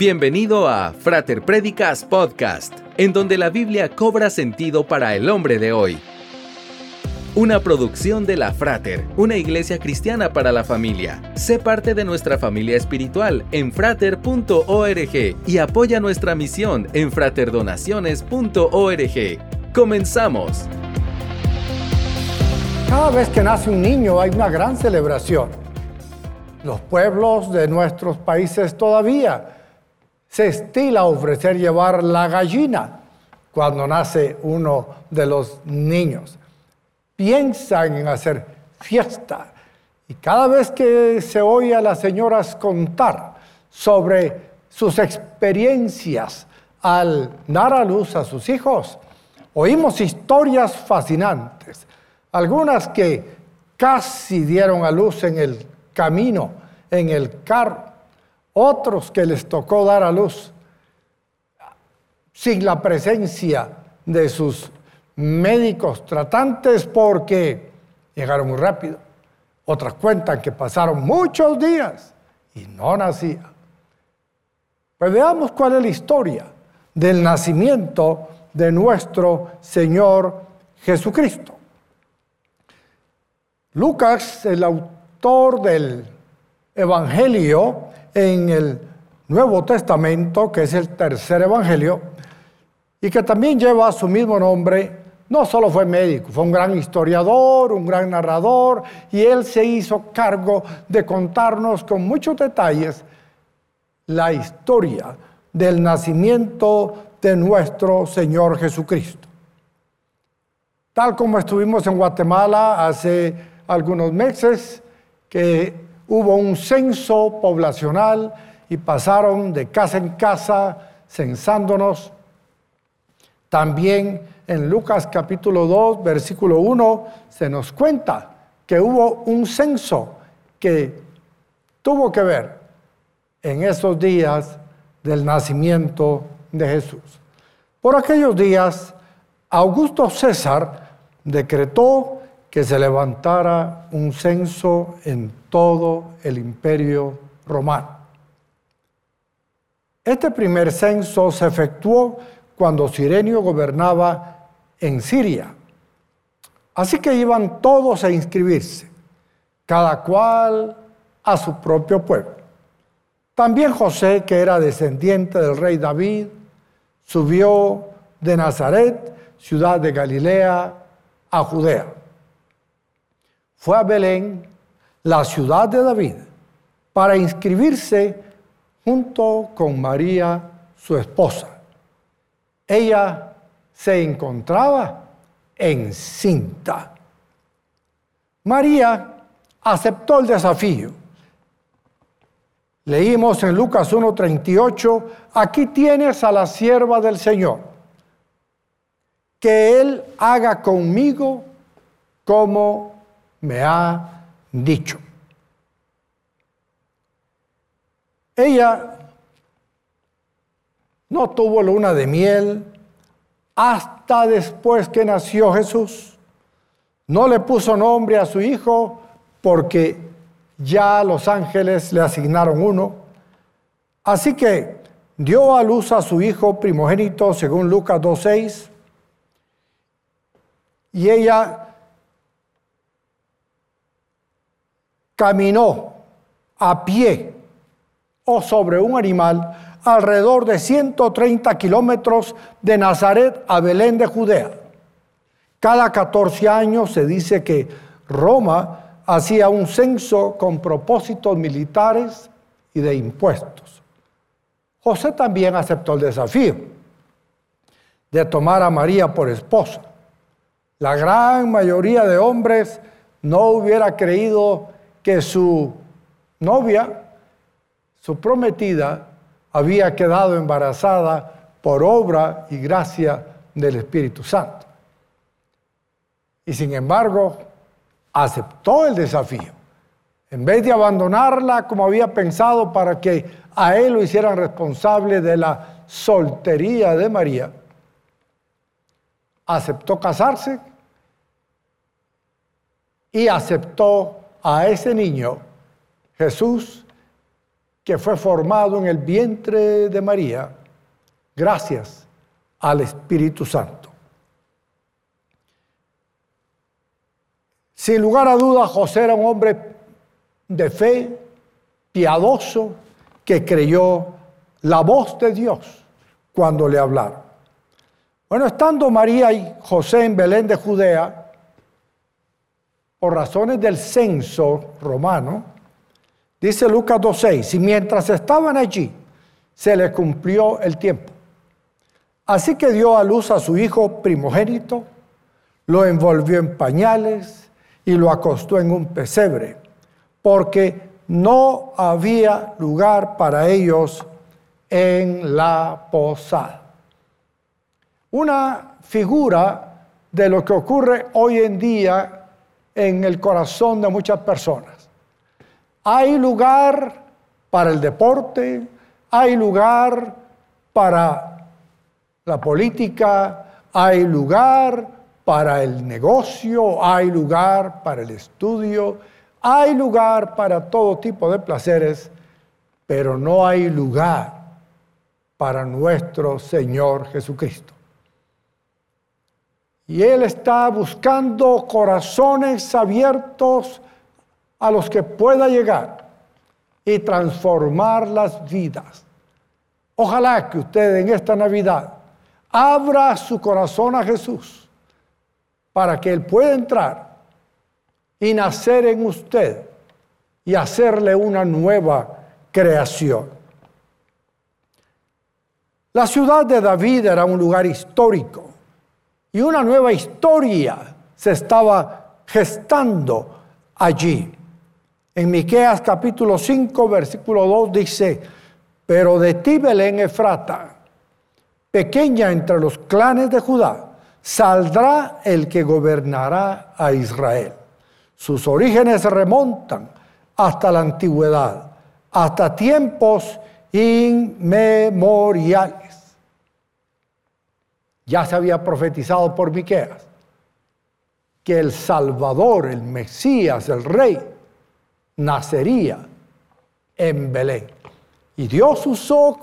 Bienvenido a Frater Predicas Podcast, en donde la Biblia cobra sentido para el hombre de hoy. Una producción de la Frater, una iglesia cristiana para la familia. Sé parte de nuestra familia espiritual en frater.org y apoya nuestra misión en fraterdonaciones.org. Comenzamos. Cada vez que nace un niño hay una gran celebración. Los pueblos de nuestros países todavía se estila ofrecer llevar la gallina cuando nace uno de los niños. Piensan en hacer fiesta y cada vez que se oye a las señoras contar sobre sus experiencias al dar a luz a sus hijos, oímos historias fascinantes, algunas que casi dieron a luz en el camino, en el carro, otros que les tocó dar a luz sin la presencia de sus médicos tratantes porque llegaron muy rápido. Otras cuentan que pasaron muchos días y no nacía. Pues veamos cuál es la historia del nacimiento de nuestro Señor Jesucristo. Lucas, el autor del Evangelio, en el Nuevo Testamento, que es el tercer Evangelio, y que también lleva su mismo nombre, no solo fue médico, fue un gran historiador, un gran narrador, y él se hizo cargo de contarnos con muchos detalles la historia del nacimiento de nuestro Señor Jesucristo. Tal como estuvimos en Guatemala hace algunos meses, que hubo un censo poblacional y pasaron de casa en casa censándonos. También en Lucas capítulo 2, versículo 1, se nos cuenta que hubo un censo que tuvo que ver en esos días del nacimiento de Jesús. Por aquellos días, Augusto César decretó que se levantara un censo en todo el imperio romano. Este primer censo se efectuó cuando Sirenio gobernaba en Siria. Así que iban todos a inscribirse, cada cual a su propio pueblo. También José, que era descendiente del rey David, subió de Nazaret, ciudad de Galilea, a Judea fue a Belén, la ciudad de David, para inscribirse junto con María, su esposa. Ella se encontraba encinta. María aceptó el desafío. Leímos en Lucas 1:38, aquí tienes a la sierva del Señor, que Él haga conmigo como me ha dicho. Ella no tuvo luna de miel hasta después que nació Jesús. No le puso nombre a su hijo porque ya los ángeles le asignaron uno. Así que dio a luz a su hijo primogénito según Lucas 2.6. Y ella caminó a pie o sobre un animal alrededor de 130 kilómetros de Nazaret a Belén de Judea. Cada 14 años se dice que Roma hacía un censo con propósitos militares y de impuestos. José también aceptó el desafío de tomar a María por esposa. La gran mayoría de hombres no hubiera creído que su novia, su prometida, había quedado embarazada por obra y gracia del Espíritu Santo. Y sin embargo, aceptó el desafío. En vez de abandonarla como había pensado para que a él lo hicieran responsable de la soltería de María, aceptó casarse y aceptó a ese niño, Jesús, que fue formado en el vientre de María gracias al Espíritu Santo. Sin lugar a dudas, José era un hombre de fe, piadoso, que creyó la voz de Dios cuando le hablaron. Bueno, estando María y José en Belén de Judea, por razones del censo romano, dice Lucas 2.6, y mientras estaban allí, se le cumplió el tiempo. Así que dio a luz a su hijo primogénito, lo envolvió en pañales y lo acostó en un pesebre, porque no había lugar para ellos en la posada. Una figura de lo que ocurre hoy en día en el corazón de muchas personas. Hay lugar para el deporte, hay lugar para la política, hay lugar para el negocio, hay lugar para el estudio, hay lugar para todo tipo de placeres, pero no hay lugar para nuestro Señor Jesucristo. Y Él está buscando corazones abiertos a los que pueda llegar y transformar las vidas. Ojalá que usted en esta Navidad abra su corazón a Jesús para que Él pueda entrar y nacer en usted y hacerle una nueva creación. La ciudad de David era un lugar histórico y una nueva historia se estaba gestando allí. En Miqueas capítulo 5 versículo 2 dice, "Pero de ti Belén Efrata, pequeña entre los clanes de Judá, saldrá el que gobernará a Israel." Sus orígenes remontan hasta la antigüedad, hasta tiempos inmemoriales ya se había profetizado por Miqueas que el Salvador, el Mesías, el Rey, nacería en Belén. Y Dios usó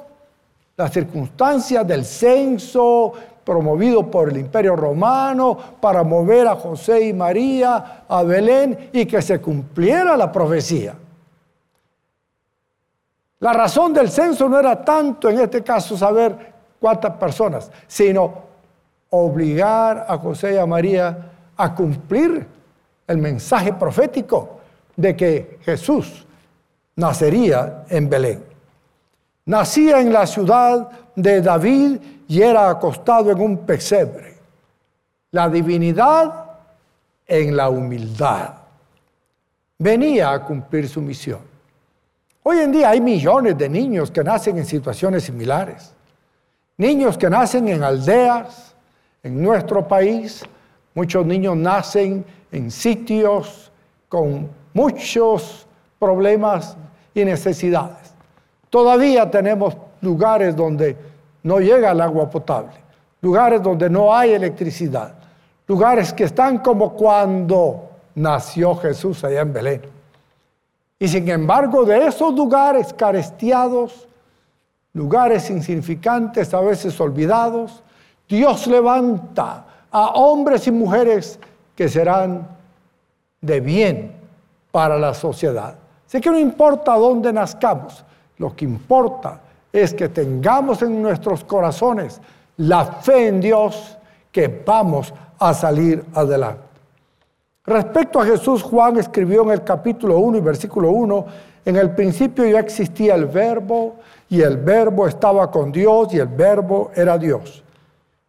las circunstancias del censo promovido por el Imperio Romano para mover a José y María a Belén y que se cumpliera la profecía. La razón del censo no era tanto en este caso saber cuántas personas, sino obligar a José y a María a cumplir el mensaje profético de que Jesús nacería en Belén. Nacía en la ciudad de David y era acostado en un pesebre. La divinidad en la humildad. Venía a cumplir su misión. Hoy en día hay millones de niños que nacen en situaciones similares. Niños que nacen en aldeas, en nuestro país muchos niños nacen en sitios con muchos problemas y necesidades. Todavía tenemos lugares donde no llega el agua potable, lugares donde no hay electricidad, lugares que están como cuando nació Jesús allá en Belén. Y sin embargo, de esos lugares carestiados, lugares insignificantes, a veces olvidados, Dios levanta a hombres y mujeres que serán de bien para la sociedad. Sé que no importa dónde nazcamos, lo que importa es que tengamos en nuestros corazones la fe en Dios que vamos a salir adelante. Respecto a Jesús, Juan escribió en el capítulo 1 y versículo 1, en el principio ya existía el verbo y el verbo estaba con Dios y el verbo era Dios.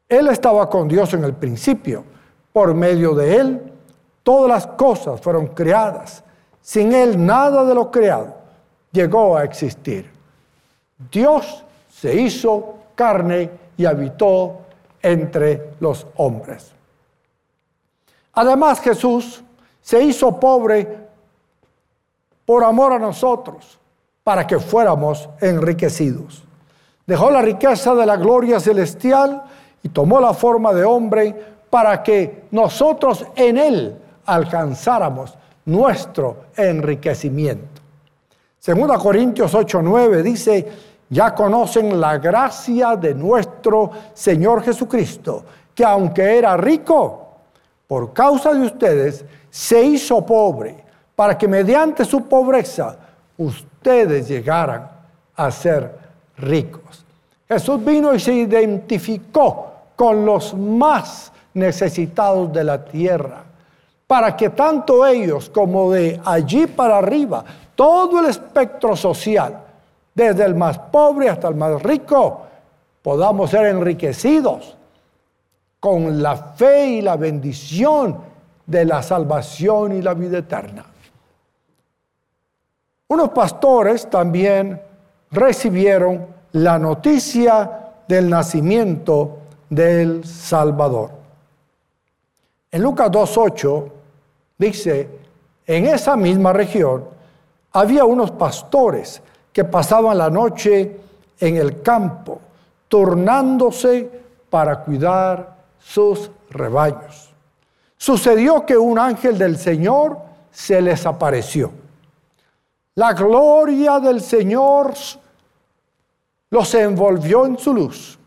Él estaba con Dios en el principio. Por medio de Él, todas las cosas fueron creadas. Sin Él, nada de lo creado llegó a existir. Dios se hizo carne y habitó entre los hombres. Además, Jesús se hizo pobre por amor a nosotros, para que fuéramos enriquecidos. Dejó la riqueza de la gloria celestial y tomó la forma de hombre para que nosotros en él alcanzáramos nuestro enriquecimiento. Segunda Corintios 8:9 dice, ya conocen la gracia de nuestro Señor Jesucristo, que aunque era rico, por causa de ustedes, se hizo pobre, para que mediante su pobreza ustedes llegaran a ser ricos. Jesús vino y se identificó con los más necesitados de la tierra, para que tanto ellos como de allí para arriba, todo el espectro social, desde el más pobre hasta el más rico, podamos ser enriquecidos con la fe y la bendición de la salvación y la vida eterna. Unos pastores también recibieron la noticia del nacimiento del Salvador. En Lucas 2.8 dice, en esa misma región había unos pastores que pasaban la noche en el campo, turnándose para cuidar sus rebaños. Sucedió que un ángel del Señor se les apareció. La gloria del Señor los envolvió en su luz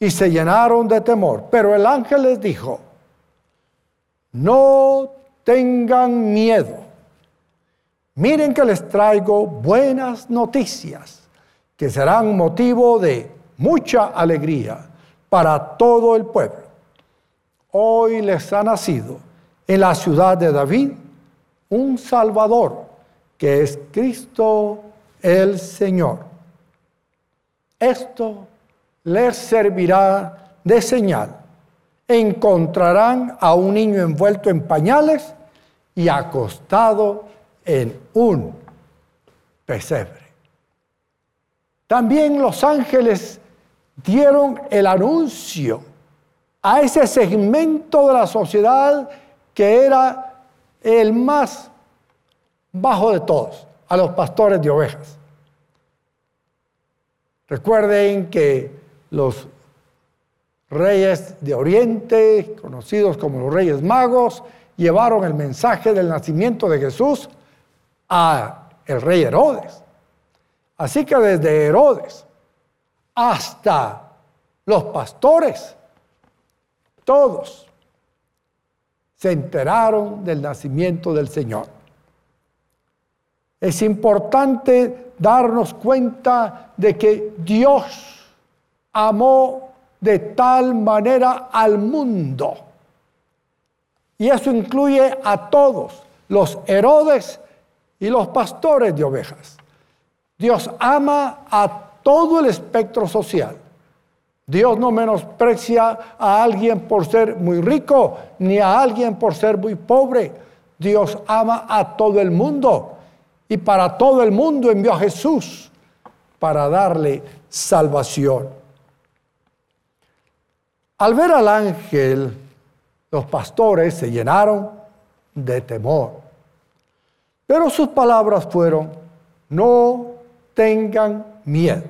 y se llenaron de temor. Pero el ángel les dijo, no tengan miedo. Miren que les traigo buenas noticias que serán motivo de mucha alegría para todo el pueblo. Hoy les ha nacido en la ciudad de David un Salvador, que es Cristo el Señor. Esto les servirá de señal. Encontrarán a un niño envuelto en pañales y acostado en un pesebre. También los ángeles dieron el anuncio a ese segmento de la sociedad que era el más bajo de todos, a los pastores de ovejas. Recuerden que los reyes de Oriente, conocidos como los reyes magos, llevaron el mensaje del nacimiento de Jesús a el rey Herodes. Así que desde Herodes hasta los pastores todos se enteraron del nacimiento del Señor. Es importante darnos cuenta de que Dios amó de tal manera al mundo. Y eso incluye a todos, los Herodes y los pastores de ovejas. Dios ama a todo el espectro social. Dios no menosprecia a alguien por ser muy rico, ni a alguien por ser muy pobre. Dios ama a todo el mundo. Y para todo el mundo envió a Jesús para darle salvación. Al ver al ángel, los pastores se llenaron de temor. Pero sus palabras fueron, no tengan miedo.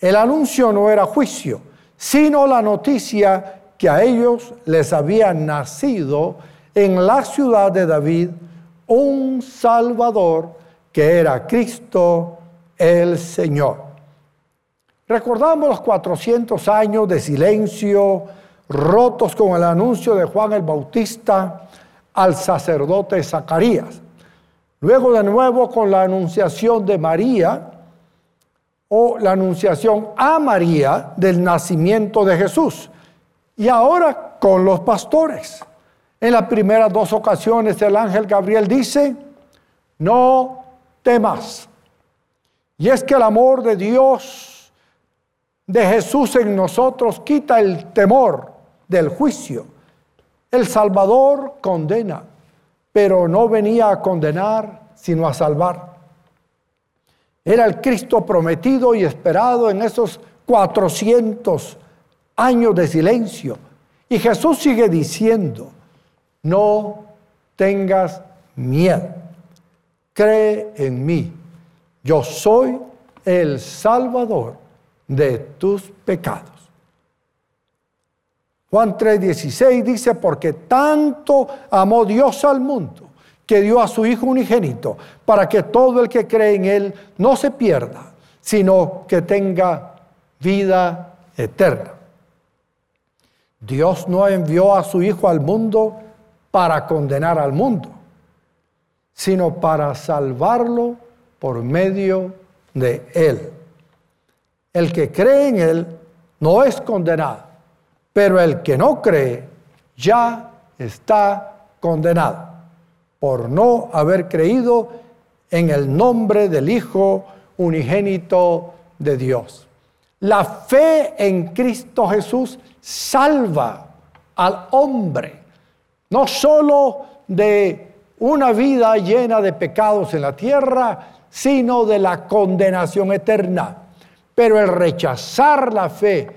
El anuncio no era juicio, sino la noticia que a ellos les había nacido en la ciudad de David un Salvador que era Cristo el Señor. Recordamos los 400 años de silencio rotos con el anuncio de Juan el Bautista al sacerdote Zacarías. Luego de nuevo con la anunciación de María o la anunciación a María del nacimiento de Jesús. Y ahora con los pastores. En las primeras dos ocasiones el ángel Gabriel dice, no temas. Y es que el amor de Dios, de Jesús en nosotros, quita el temor del juicio. El Salvador condena, pero no venía a condenar, sino a salvar. Era el Cristo prometido y esperado en esos 400 años de silencio. Y Jesús sigue diciendo, no tengas miedo, cree en mí, yo soy el Salvador de tus pecados. Juan 3:16 dice, porque tanto amó Dios al mundo que dio a su Hijo unigénito, para que todo el que cree en Él no se pierda, sino que tenga vida eterna. Dios no envió a su Hijo al mundo para condenar al mundo, sino para salvarlo por medio de Él. El que cree en Él no es condenado, pero el que no cree ya está condenado por no haber creído en el nombre del Hijo unigénito de Dios. La fe en Cristo Jesús salva al hombre, no solo de una vida llena de pecados en la tierra, sino de la condenación eterna. Pero el rechazar la fe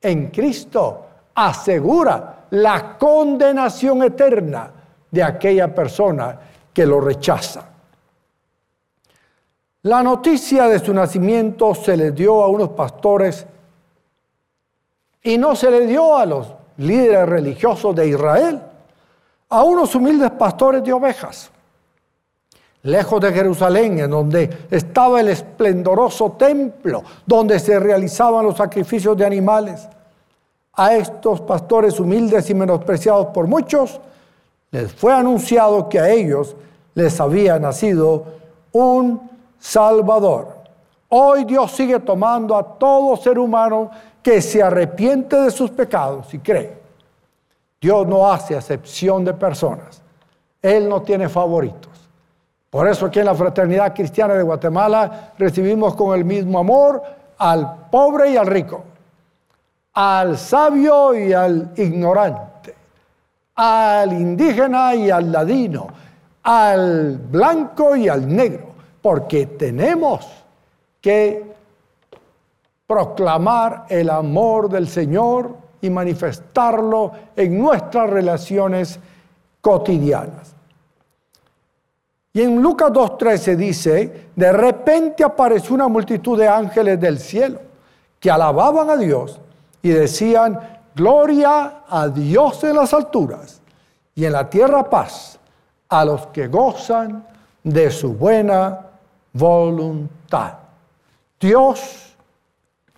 en Cristo asegura la condenación eterna de aquella persona que lo rechaza. La noticia de su nacimiento se le dio a unos pastores y no se le dio a los líderes religiosos de Israel, a unos humildes pastores de ovejas, lejos de Jerusalén, en donde estaba el esplendoroso templo, donde se realizaban los sacrificios de animales. A estos pastores humildes y menospreciados por muchos, les fue anunciado que a ellos les había nacido un Salvador. Hoy Dios sigue tomando a todo ser humano que se arrepiente de sus pecados y cree. Dios no hace acepción de personas. Él no tiene favoritos. Por eso aquí en la Fraternidad Cristiana de Guatemala recibimos con el mismo amor al pobre y al rico, al sabio y al ignorante, al indígena y al ladino, al blanco y al negro porque tenemos que proclamar el amor del Señor y manifestarlo en nuestras relaciones cotidianas. Y en Lucas 2.13 dice, de repente apareció una multitud de ángeles del cielo que alababan a Dios y decían, gloria a Dios en las alturas y en la tierra paz a los que gozan de su buena voluntad. Dios,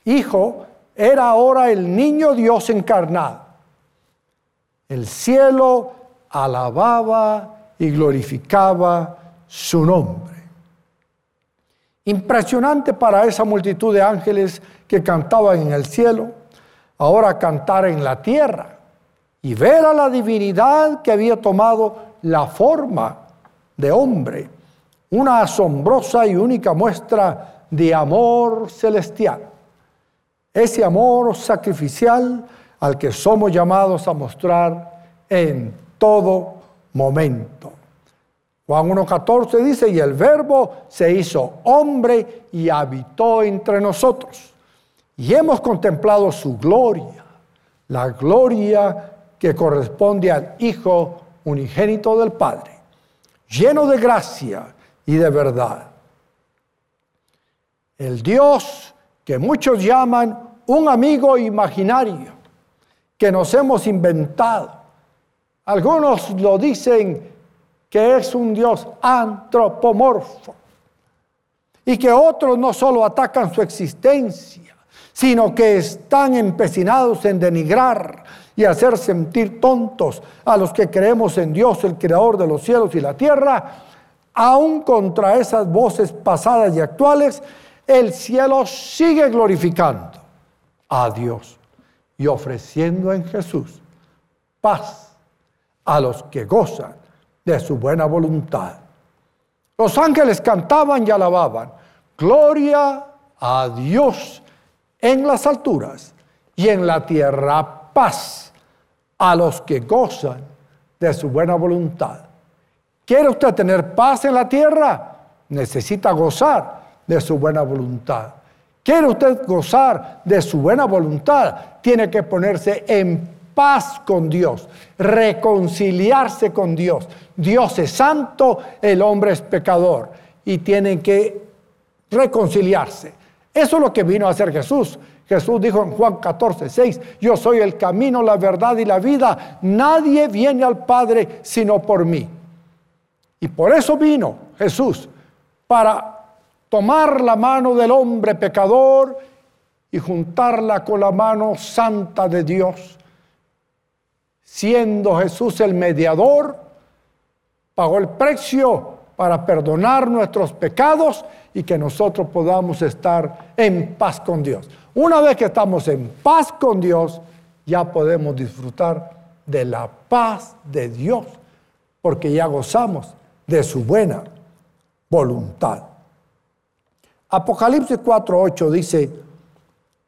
Hijo, era ahora el niño Dios encarnado. El cielo alababa y glorificaba su nombre. Impresionante para esa multitud de ángeles que cantaban en el cielo, ahora cantar en la tierra y ver a la divinidad que había tomado la forma de hombre una asombrosa y única muestra de amor celestial. Ese amor sacrificial al que somos llamados a mostrar en todo momento. Juan 1.14 dice, y el verbo se hizo hombre y habitó entre nosotros. Y hemos contemplado su gloria, la gloria que corresponde al Hijo unigénito del Padre, lleno de gracia y de verdad. El Dios que muchos llaman un amigo imaginario que nos hemos inventado. Algunos lo dicen que es un Dios antropomorfo y que otros no solo atacan su existencia, sino que están empecinados en denigrar y hacer sentir tontos a los que creemos en Dios, el creador de los cielos y la tierra, aún contra esas voces pasadas y actuales, el cielo sigue glorificando a Dios y ofreciendo en Jesús paz a los que gozan de su buena voluntad. Los ángeles cantaban y alababan, gloria a Dios en las alturas y en la tierra paz a los que gozan de su buena voluntad. ¿Quiere usted tener paz en la tierra? Necesita gozar de su buena voluntad. ¿Quiere usted gozar de su buena voluntad? Tiene que ponerse en paz con Dios, reconciliarse con Dios. Dios es santo, el hombre es pecador y tienen que reconciliarse. Eso es lo que vino a hacer Jesús. Jesús dijo en Juan 14, 6, yo soy el camino, la verdad y la vida. Nadie viene al Padre sino por mí. Y por eso vino Jesús, para tomar la mano del hombre pecador y juntarla con la mano santa de Dios. Siendo Jesús el mediador, pagó el precio para perdonar nuestros pecados y que nosotros podamos estar en paz con Dios. Una vez que estamos en paz con Dios, ya podemos disfrutar de la paz de Dios, porque ya gozamos de su buena voluntad. Apocalipsis 4:8 dice,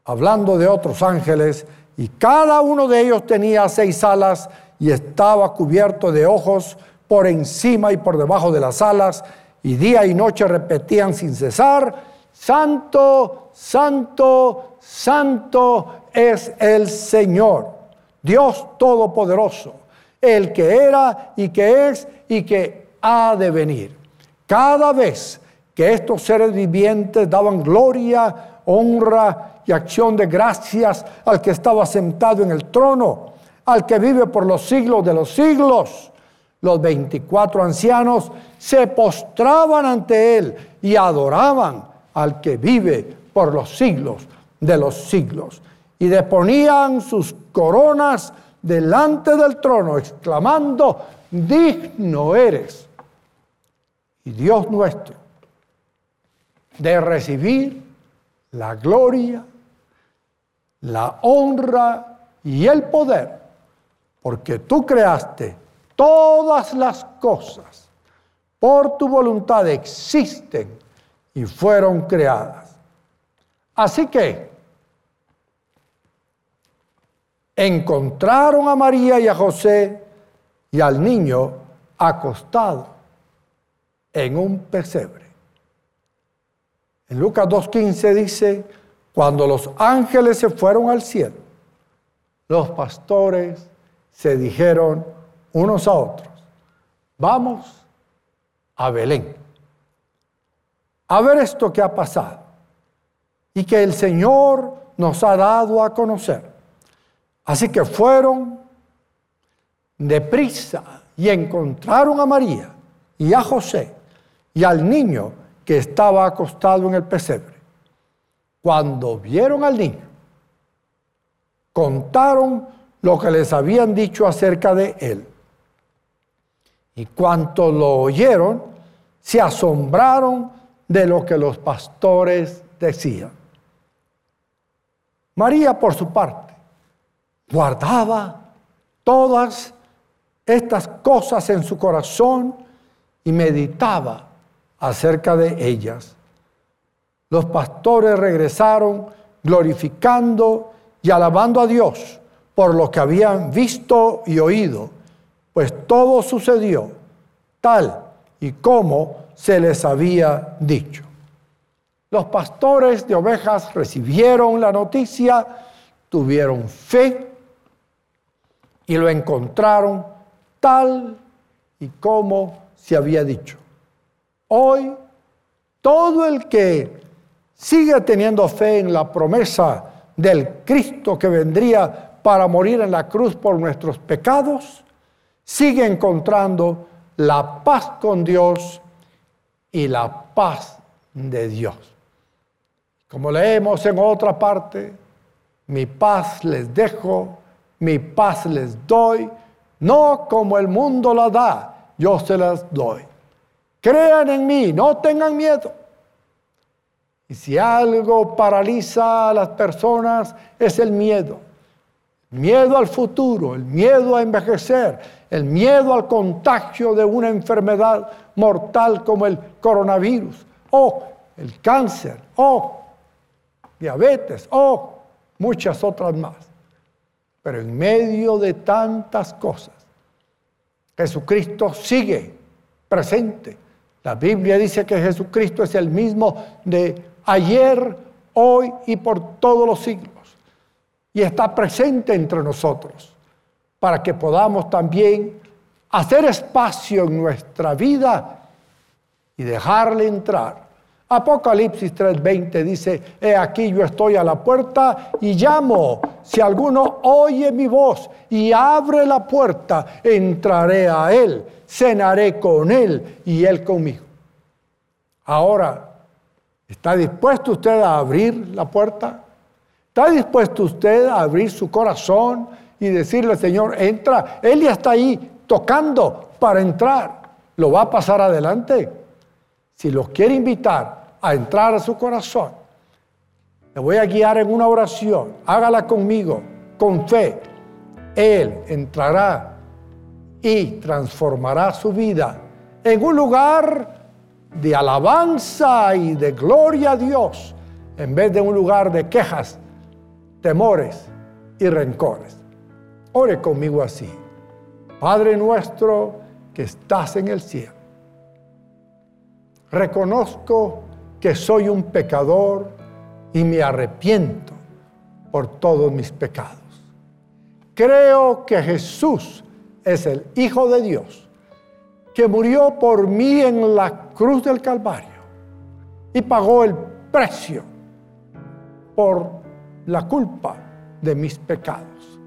hablando de otros ángeles, y cada uno de ellos tenía seis alas y estaba cubierto de ojos por encima y por debajo de las alas, y día y noche repetían sin cesar, Santo, Santo, Santo es el Señor, Dios Todopoderoso, el que era y que es y que ha de venir. Cada vez que estos seres vivientes daban gloria, honra y acción de gracias al que estaba sentado en el trono, al que vive por los siglos de los siglos. Los 24 ancianos se postraban ante él y adoraban al que vive por los siglos de los siglos. Y deponían sus coronas delante del trono, exclamando, digno eres. Y Dios nuestro, de recibir la gloria, la honra y el poder, porque tú creaste todas las cosas, por tu voluntad existen y fueron creadas. Así que encontraron a María y a José y al niño acostado en un pesebre. En Lucas 2.15 dice, cuando los ángeles se fueron al cielo, los pastores se dijeron unos a otros, vamos a Belén, a ver esto que ha pasado y que el Señor nos ha dado a conocer. Así que fueron deprisa y encontraron a María y a José y al niño que estaba acostado en el pesebre. Cuando vieron al niño, contaron lo que les habían dicho acerca de él. Y cuanto lo oyeron, se asombraron de lo que los pastores decían. María, por su parte, guardaba todas estas cosas en su corazón y meditaba acerca de ellas. Los pastores regresaron glorificando y alabando a Dios por lo que habían visto y oído, pues todo sucedió tal y como se les había dicho. Los pastores de ovejas recibieron la noticia, tuvieron fe y lo encontraron tal y como se había dicho. Hoy, todo el que sigue teniendo fe en la promesa del Cristo que vendría para morir en la cruz por nuestros pecados, sigue encontrando la paz con Dios y la paz de Dios. Como leemos en otra parte, mi paz les dejo, mi paz les doy, no como el mundo la da, yo se las doy. Crean en mí, no tengan miedo. Y si algo paraliza a las personas es el miedo. Miedo al futuro, el miedo a envejecer, el miedo al contagio de una enfermedad mortal como el coronavirus, o el cáncer, o diabetes, o muchas otras más. Pero en medio de tantas cosas, Jesucristo sigue presente la Biblia dice que Jesucristo es el mismo de ayer, hoy y por todos los siglos. Y está presente entre nosotros para que podamos también hacer espacio en nuestra vida y dejarle entrar Apocalipsis 3:20 dice, he aquí yo estoy a la puerta y llamo. Si alguno oye mi voz y abre la puerta, entraré a él, cenaré con él y él conmigo. Ahora, ¿está dispuesto usted a abrir la puerta? ¿Está dispuesto usted a abrir su corazón y decirle, Señor, entra? Él ya está ahí tocando para entrar. ¿Lo va a pasar adelante? Si los quiere invitar, a entrar a su corazón. Le voy a guiar en una oración. Hágala conmigo, con fe. Él entrará y transformará su vida en un lugar de alabanza y de gloria a Dios, en vez de un lugar de quejas, temores y rencores. Ore conmigo así. Padre nuestro que estás en el cielo, reconozco que soy un pecador y me arrepiento por todos mis pecados. Creo que Jesús es el Hijo de Dios, que murió por mí en la cruz del Calvario y pagó el precio por la culpa de mis pecados.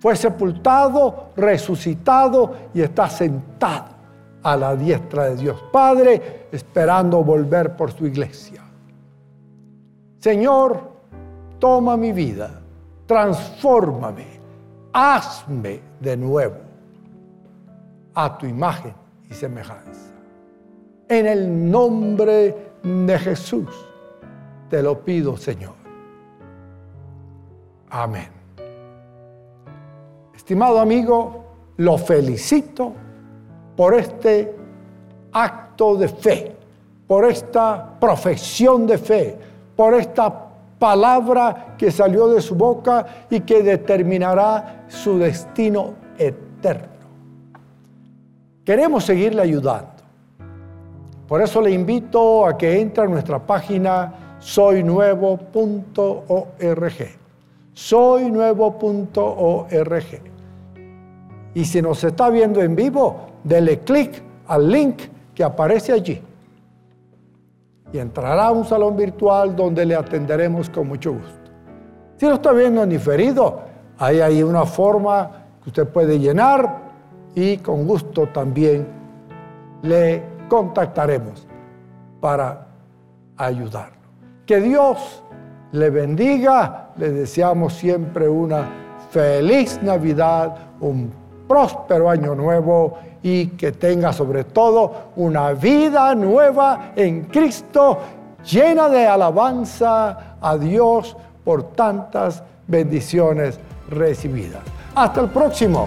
Fue sepultado, resucitado y está sentado a la diestra de Dios Padre, esperando volver por su iglesia. Señor, toma mi vida, transfórmame, hazme de nuevo a tu imagen y semejanza. En el nombre de Jesús te lo pido, Señor. Amén. Estimado amigo, lo felicito por este acto de fe, por esta profesión de fe, por esta palabra que salió de su boca y que determinará su destino eterno. Queremos seguirle ayudando. Por eso le invito a que entre a nuestra página soynuevo.org. Soynuevo.org. Y si nos está viendo en vivo, dele clic al link que aparece allí y entrará a un salón virtual donde le atenderemos con mucho gusto. Si lo está viendo en diferido, hay ahí una forma que usted puede llenar y con gusto también le contactaremos para ayudarlo. Que Dios le bendiga, le deseamos siempre una feliz Navidad, un próspero año nuevo y que tenga sobre todo una vida nueva en Cristo llena de alabanza a Dios por tantas bendiciones recibidas. Hasta el próximo.